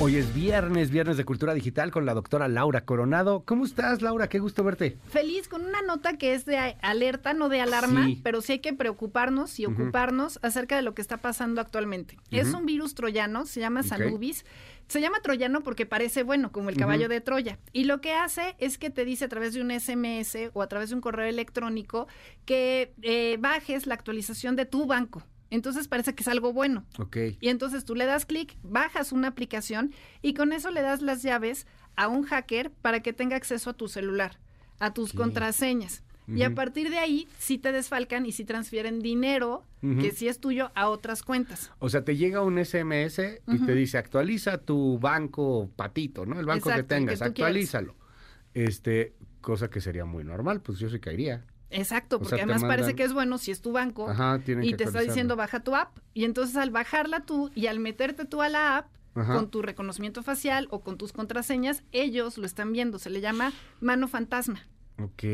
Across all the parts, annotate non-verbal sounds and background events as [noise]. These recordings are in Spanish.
Hoy es viernes, viernes de Cultura Digital con la doctora Laura Coronado. ¿Cómo estás, Laura? Qué gusto verte. Feliz con una nota que es de alerta, no de alarma, Sí. pero sí hay que preocuparnos y ocuparnos acerca de lo que está pasando actualmente. Es un virus troyano, se llama. Sanubis. Se llama troyano porque parece bueno, como el caballo de Troya. Y lo que hace es que te dice a través de un SMS o a través de un correo electrónico que eh, bajes la actualización de tu banco. Entonces parece que es algo bueno. Ok. Y entonces tú le das clic, bajas una aplicación y con eso le das las llaves a un hacker para que tenga acceso a tu celular, a tus contraseñas. Y a partir de ahí sí te desfalcan y sí transfieren dinero que sí es tuyo a otras cuentas. O sea, te llega un SMS y te dice, actualiza tu banco patito, ¿no? El banco Exacto, que tengas, actualízalo. Este, cosa que sería muy normal, pues yo sí caería. Exacto, O porque sea, además parece que es bueno si es tu banco Ajá, y te está diciendo baja tu app. Y entonces al bajarla tú y al meterte tú a la app Ajá. con tu reconocimiento facial o con tus contraseñas, ellos lo están viendo. Se le llama mano fantasma. Ok.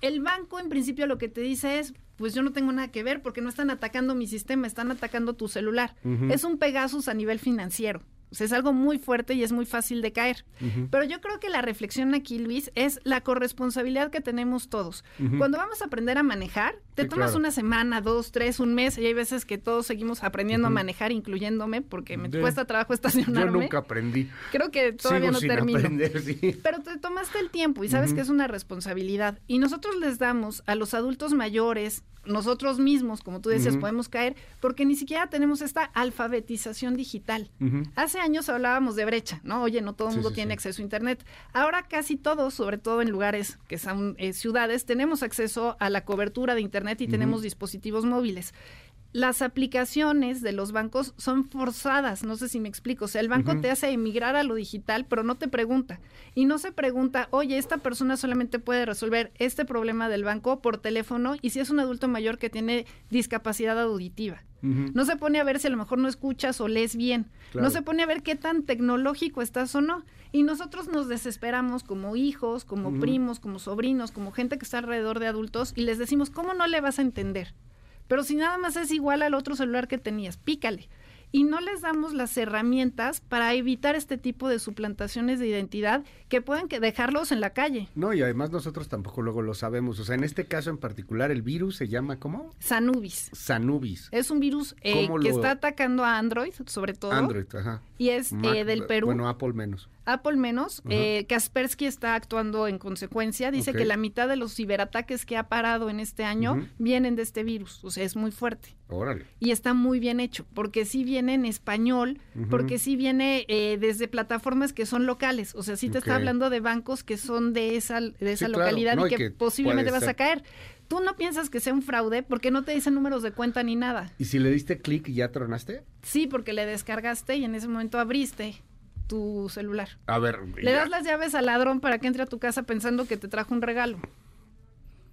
El banco en principio lo que te dice es, pues yo no tengo nada que ver porque no están atacando mi sistema, están atacando tu celular. Es un Pegasus a nivel financiero. O sea, es algo muy fuerte y es muy fácil de caer. Pero yo creo que la reflexión aquí, Luis, es la corresponsabilidad que tenemos todos. Cuando vamos a aprender a manejar, te Sí, tomas claro. una semana, dos, tres, un mes, y hay veces que todos seguimos aprendiendo a manejar, incluyéndome, porque me cuesta trabajo Yo estacionarme. nunca aprendí. Creo que todavía Sigo no sin termino. aprender, sí. Pero te tomaste el tiempo y sabes que es una responsabilidad. Y nosotros les damos a los adultos mayores, nosotros mismos, como tú decías, podemos caer, porque ni siquiera tenemos esta alfabetización digital. Hace años hablábamos de brecha, ¿no? Oye, no todo el Sí, mundo sí, tiene sí. acceso a Internet. Ahora casi todos, sobre todo en lugares que son eh, ciudades, tenemos acceso a la cobertura de Internet y tenemos dispositivos móviles. Las aplicaciones de los bancos son forzadas, no sé si me explico. O sea, el banco te hace emigrar a lo digital, pero no te pregunta. Y no se pregunta, oye, esta persona solamente puede resolver este problema del banco por teléfono y si es un adulto mayor que tiene discapacidad auditiva. No se pone a ver si a lo mejor no escuchas o lees bien. Claro. No se pone a ver qué tan tecnológico estás o no. Y nosotros nos desesperamos como hijos, como primos, como sobrinos, como gente que está alrededor de adultos y les decimos, ¿cómo no le vas a entender? Pero si nada más es igual al otro celular que tenías, pícale. Y no les damos las herramientas para evitar este tipo de suplantaciones de identidad que pueden que dejarlos en la calle. No, y además nosotros tampoco luego lo sabemos. O sea, en este caso en particular, el virus se llama, ¿cómo? Sanubis. Sanubis. Es un virus eh, ¿Cómo que lo- está atacando a Android, sobre todo. Android, ajá. Y es Mac- eh, del Perú. Bueno, Apple menos. Apple menos. Eh, Kaspersky está actuando en consecuencia. Dice que la mitad de los ciberataques que ha parado en este año vienen de este virus. O sea, es muy fuerte. Órale. Y está muy bien hecho, porque sí viene en español, porque sí viene eh, desde plataformas que son locales. O sea, sí te está hablando de bancos que son de esa, de esa Sí, claro. localidad No, y que, que posiblemente vas a caer. Tú no piensas que sea un fraude porque no te dicen números de cuenta ni nada. ¿Y si le diste clic y ya tronaste? Sí, porque le descargaste y en ese momento abriste tu celular. A ver, Le ya, das las llaves al ladrón para que entre a tu casa pensando que te trajo un regalo.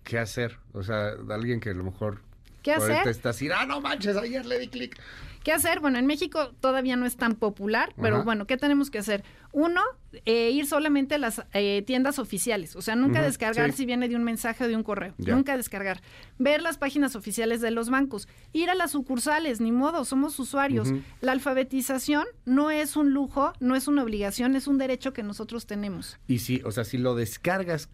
¿qué hacer? O sea, alguien que a lo mejor... ¿Qué hacer? está así, ah, no manches, ayer le di clic. ¿Qué hacer? Bueno, en México todavía no es tan popular, pero bueno, ¿qué tenemos que hacer? Uno, eh, ir solamente a las eh, tiendas oficiales, o sea, nunca descargar sí. si viene de un mensaje o de un correo, Ya. nunca descargar. Ver las páginas oficiales de los bancos, ir a las sucursales, ni modo, somos usuarios. La alfabetización no es un lujo, no es una obligación, es un derecho que nosotros tenemos. Y si, o sea, si lo descargas,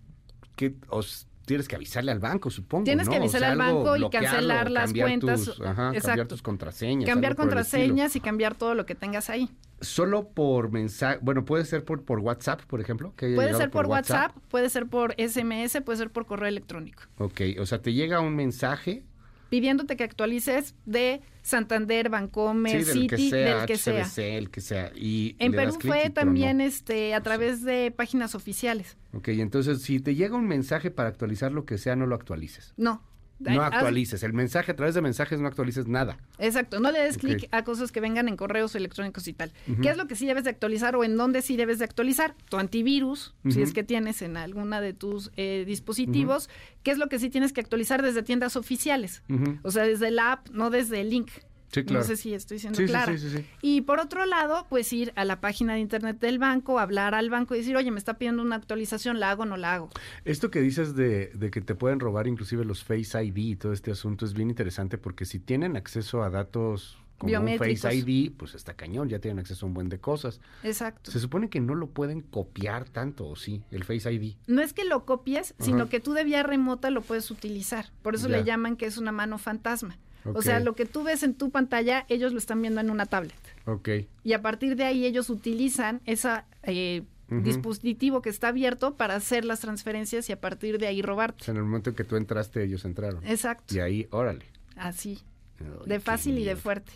¿qué, os, tienes que avisarle al banco, supongo, Tienes ¿no? que O avisarle sea, al banco y cancelar las cuentas. tus- ajá, cambiar tus contraseñas. Cambiar contraseñas y cambiar todo lo que tengas ahí. Solo por mensaje, bueno, puede ser por, por WhatsApp, por ejemplo. que Puede ser por WhatsApp, puede ser por SMS, puede ser por correo electrónico. Ok, o sea, te llega un mensaje, pidiéndote que actualices de Santander, Bancomer, sí, del que sea, del que sea. El que sea. Y En Perú fue también este a través de páginas oficiales. Ok, entonces si te llega un mensaje para actualizar lo que sea, no lo actualices. No. No actualices. El mensaje a través de mensajes no actualices nada. Exacto, no le des clic a cosas que vengan en correos electrónicos y tal. ¿Qué es lo que sí debes de actualizar o en dónde sí debes de actualizar? Tu antivirus, si es que tienes en alguna de tus eh, dispositivos. ¿Qué es lo que sí tienes que actualizar desde tiendas oficiales? O sea, desde la app, no desde el link. Sí, claro. No sé si estoy siendo Sí, sí, clara. sí. Y por otro lado, pues ir a la página de internet del banco, hablar al banco y decir, oye, me está pidiendo una actualización, ¿la hago o no la hago? Esto que dices de, de que te pueden robar inclusive los Face ID y todo este asunto es bien interesante porque si tienen acceso a datos como un. Face ID, pues está cañón, ya tienen acceso a un buen de cosas. Exacto. Se supone que no lo pueden copiar tanto, ¿o sí? El Face ID. No es que lo copies, sino que tú de vía remota lo puedes utilizar. Por eso Ya. le llaman que es una mano fantasma. O sea, lo que tú ves en tu pantalla, ellos lo están viendo en una tablet. Ok. Y a partir de ahí ellos utilizan ese Ujú. dispositivo que está abierto para hacer las transferencias y a partir de ahí O robarte. sea, en el momento en que tú entraste, ellos entraron. Exacto. Y ahí, órale. Así. Ay, De fácil y de fuerte.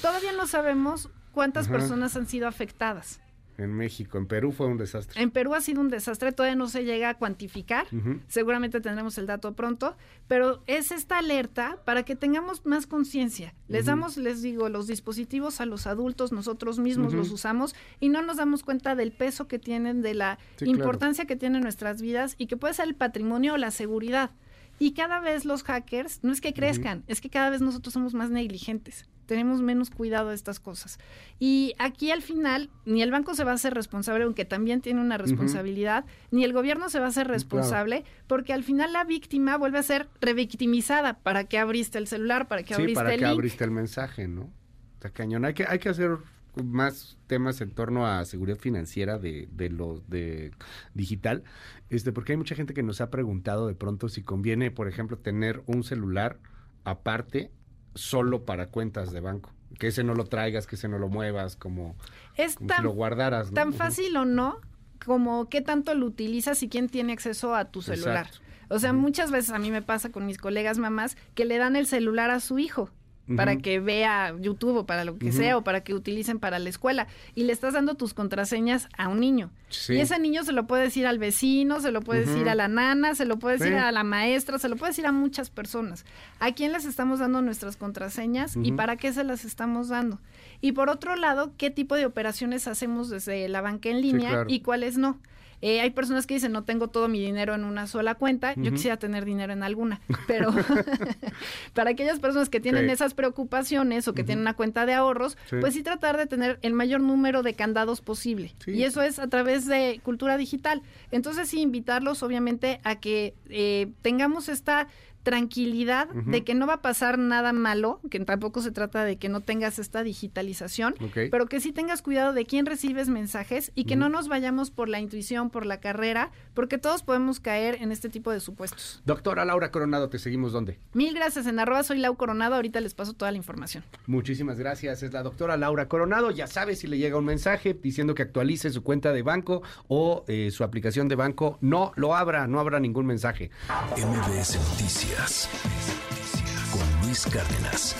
Todavía no sabemos cuántas personas han sido afectadas. En México, en Perú fue un desastre. En Perú ha sido un desastre, todavía no se llega a cuantificar. Seguramente tendremos el dato pronto, pero es esta alerta para que tengamos más conciencia. Les damos, les digo, los dispositivos a los adultos, nosotros mismos los usamos y no nos damos cuenta del peso que tienen, de la Sí, claro. importancia que tienen nuestras vidas y que puede ser el patrimonio o la seguridad. Y cada vez los hackers, no es que crezcan, es que cada vez nosotros somos más negligentes, tenemos menos cuidado de estas cosas. Y aquí al final, ni el banco se va a hacer responsable, aunque también tiene una responsabilidad, ni el gobierno se va a hacer responsable, porque al final la víctima vuelve a ser revictimizada. ¿Para qué abriste el celular? ¿Para qué Sí, abriste para el que link? abriste el mensaje, ¿no? Está cañón. Hay que, hay que hacer más temas en torno a seguridad financiera de, de lo de digital, este, porque hay mucha gente que nos ha preguntado de pronto si conviene, por ejemplo, tener un celular aparte solo para cuentas de banco. Que ese no lo traigas, que ese no lo muevas, como, Es como tan, si lo guardaras. ¿no? tan fácil o no como qué tanto lo utilizas y quién tiene acceso a tu celular. Exacto. O sea, muchas veces a mí me pasa con mis colegas mamás que le dan el celular a su hijo para que vea YouTube o para lo que sea o para que utilicen para la escuela y le estás dando tus contraseñas a un niño. Sí. Y ese niño se lo puede decir al vecino, se lo puede decir a la nana, se lo puede decir Sí. a la maestra, se lo puede decir a muchas personas. ¿A quién les estamos dando nuestras contraseñas y para qué se las estamos dando? Y por otro lado, ¿qué tipo de operaciones hacemos desde la banca en línea claro. y cuáles no? Eh, hay personas que dicen, no tengo todo mi dinero en una sola cuenta, yo quisiera tener dinero en alguna, [laughs] pero [laughs] para aquellas personas que tienen esas preocupaciones o que tienen una cuenta de ahorros, Sí. pues sí tratar de tener el mayor número de candados posible. Sí. Y eso es a través de cultura digital. Entonces sí, invitarlos obviamente a que eh, tengamos esta tranquilidad de que no va a pasar nada malo, que tampoco se trata de que no tengas esta digitalización, pero que sí tengas cuidado de quién recibes mensajes y que no nos vayamos por la intuición, por la carrera, porque todos podemos caer en este tipo de supuestos. Doctora Laura Coronado, ¿te seguimos dónde? Mil gracias en arroba soy Lau Coronado, ahorita les paso toda la información. Muchísimas gracias. Es la doctora Laura Coronado. Ya sabe si le llega un mensaje diciendo que actualice su cuenta de banco o eh, su aplicación de banco. No lo abra, no habrá ningún mensaje. MBS Con Luis Cárdenas.